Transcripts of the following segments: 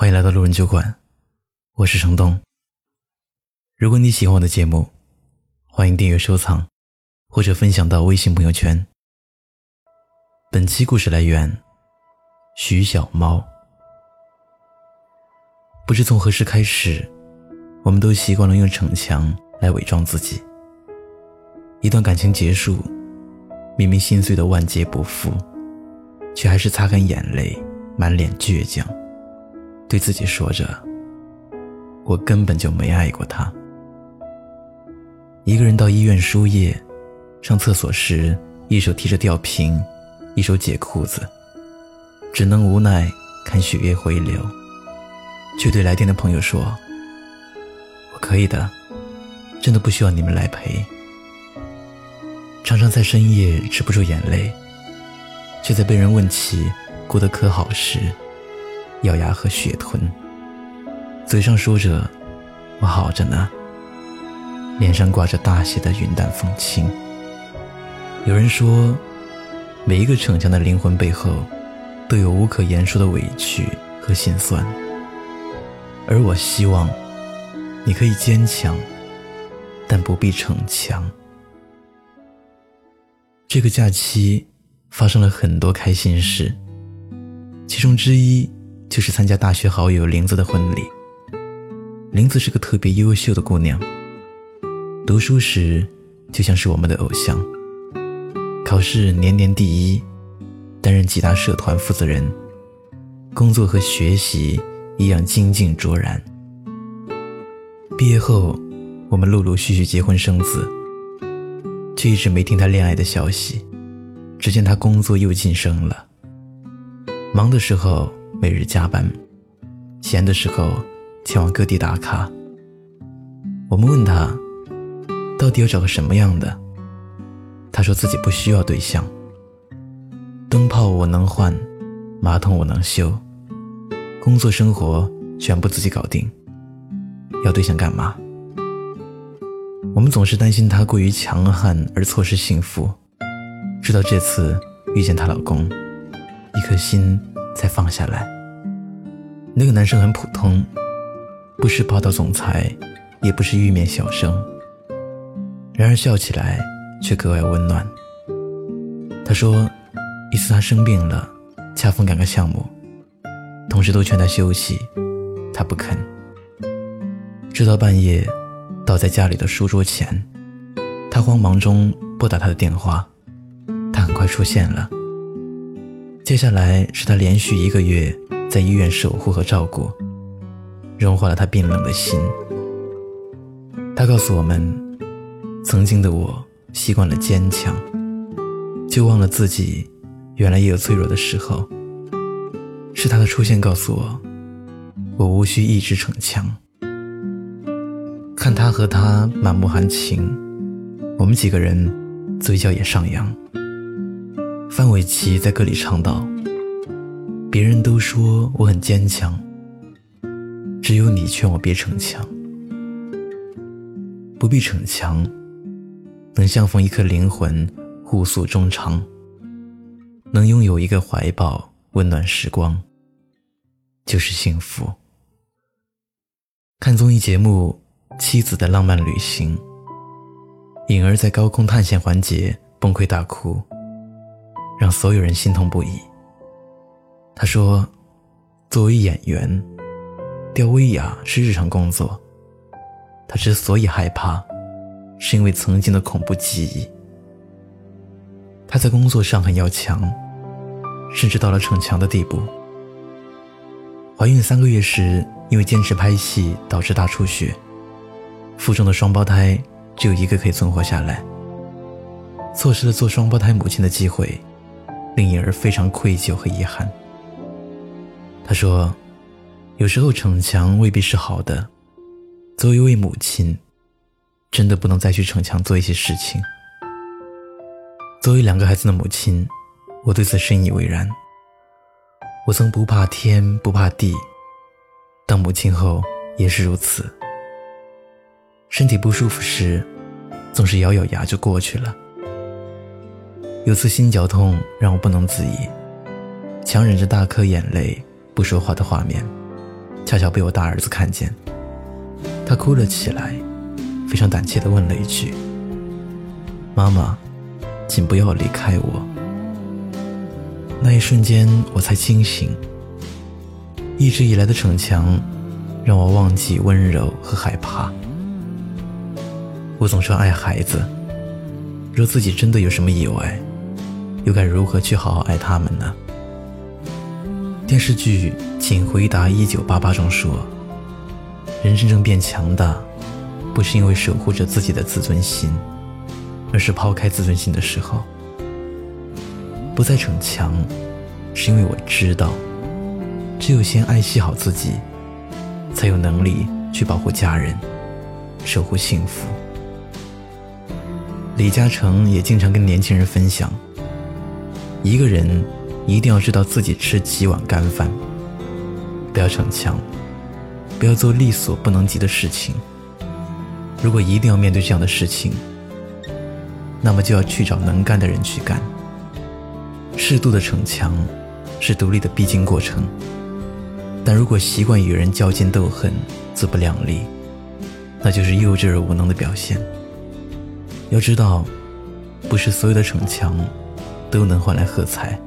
欢迎来到路人酒馆，我是程东。如果你喜欢我的节目，欢迎订阅、收藏或者分享到微信朋友圈。本期故事来源徐小猫。不知从何时开始，我们都习惯了用逞强来伪装自己。一段感情结束，明明心碎的万劫不复，却还是擦干眼泪，满脸倔强。对自己说着：“我根本就没爱过他。”一个人到医院输液，上厕所时，一手提着吊瓶，一手解裤子，只能无奈看血液回流，却对来电的朋友说：“我可以的，真的不需要你们来陪。”常常在深夜止不住眼泪，却在被人问起过得可好时。咬牙和血吞，嘴上说着“我好着呢”，脸上挂着大写的云淡风轻。有人说，每一个逞强的灵魂背后，都有无可言说的委屈和心酸。而我希望，你可以坚强，但不必逞强。这个假期发生了很多开心事，其中之一。就是参加大学好友林子的婚礼。林子是个特别优秀的姑娘，读书时就像是我们的偶像，考试年年第一，担任几大社团负责人，工作和学习一样精进卓然。毕业后，我们陆陆续续结婚生子，却一直没听她恋爱的消息，只见她工作又晋升了，忙的时候。每日加班，闲的时候前往各地打卡。我们问他，到底要找个什么样的？他说自己不需要对象，灯泡我能换，马桶我能修，工作生活全部自己搞定。要对象干嘛？我们总是担心她过于强悍而错失幸福，直到这次遇见她老公，一颗心。才放下来。那个男生很普通，不是霸道总裁，也不是玉面小生。然而笑起来却格外温暖。他说，一次他生病了，恰逢赶个项目，同事都劝他休息，他不肯。直到半夜，倒在家里的书桌前，他慌忙中拨打他的电话，他很快出现了。接下来是他连续一个月在医院守护和照顾，融化了他冰冷的心。他告诉我们，曾经的我习惯了坚强，就忘了自己原来也有脆弱的时候。是他的出现告诉我，我无需一直逞强。看他和他满目含情，我们几个人嘴角也上扬。范玮琪在歌里唱道：“别人都说我很坚强，只有你劝我别逞强。不必逞强，能相逢一颗灵魂，互诉衷肠；能拥有一个怀抱，温暖时光，就是幸福。”看综艺节目《妻子的浪漫旅行》，颖儿在高空探险环节崩溃大哭。让所有人心痛不已。他说：“作为演员，吊威亚是日常工作。他之所以害怕，是因为曾经的恐怖记忆。他在工作上很要强，甚至到了逞强的地步。怀孕三个月时，因为坚持拍戏导致大出血，腹中的双胞胎只有一个可以存活下来，错失了做双胞胎母亲的机会。”令颖儿非常愧疚和遗憾。他说：“有时候逞强未必是好的。作为一位母亲，真的不能再去逞强做一些事情。作为两个孩子的母亲，我对此深以为然。我曾不怕天不怕地，当母亲后也是如此。身体不舒服时，总是咬咬牙就过去了。”有次心绞痛让我不能自已，强忍着大颗眼泪不说话的画面，恰巧被我大儿子看见，他哭了起来，非常胆怯地问了一句：“妈妈，请不要离开我。”那一瞬间，我才清醒。一直以来的逞强，让我忘记温柔和害怕。我总说爱孩子，若自己真的有什么意外，又该如何去好好爱他们呢？电视剧《请回答一九八八》中说，人真正变强大，不是因为守护着自己的自尊心，而是抛开自尊心的时候。不再逞强，是因为我知道，只有先爱惜好自己，才有能力去保护家人，守护幸福。李嘉诚也经常跟年轻人分享：一个人一定要知道自己吃几碗干饭，不要逞强，不要做力所不能及的事情。如果一定要面对这样的事情，那么就要去找能干的人去干。适度的逞强，是独立的必经过程。但如果习惯与人较劲斗狠、自不量力，那就是幼稚而无能的表现。要知道，不是所有的逞强都能换来喝彩，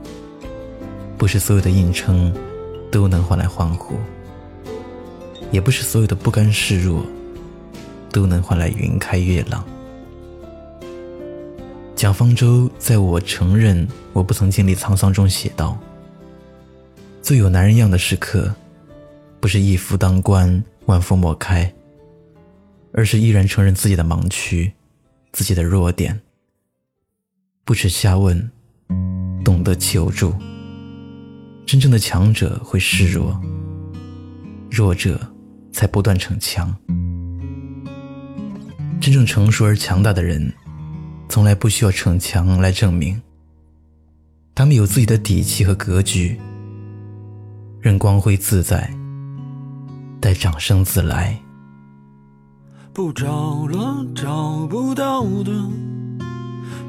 不是所有的硬撑都能换来欢呼，也不是所有的不甘示弱都能换来云开月朗。蒋方舟在我承认我不曾经历沧桑中写道：“最有男人样的时刻，不是一夫当关，万夫莫开，而是依然承认自己的盲区，自己的弱点，不耻下问，懂得求助。真正的强者会示弱，弱者才不断逞强。真正成熟而强大的人。”从来不需要逞强来证明，他们有自己的底气和格局，任光辉自在，待掌声自来。不找了，找不到的，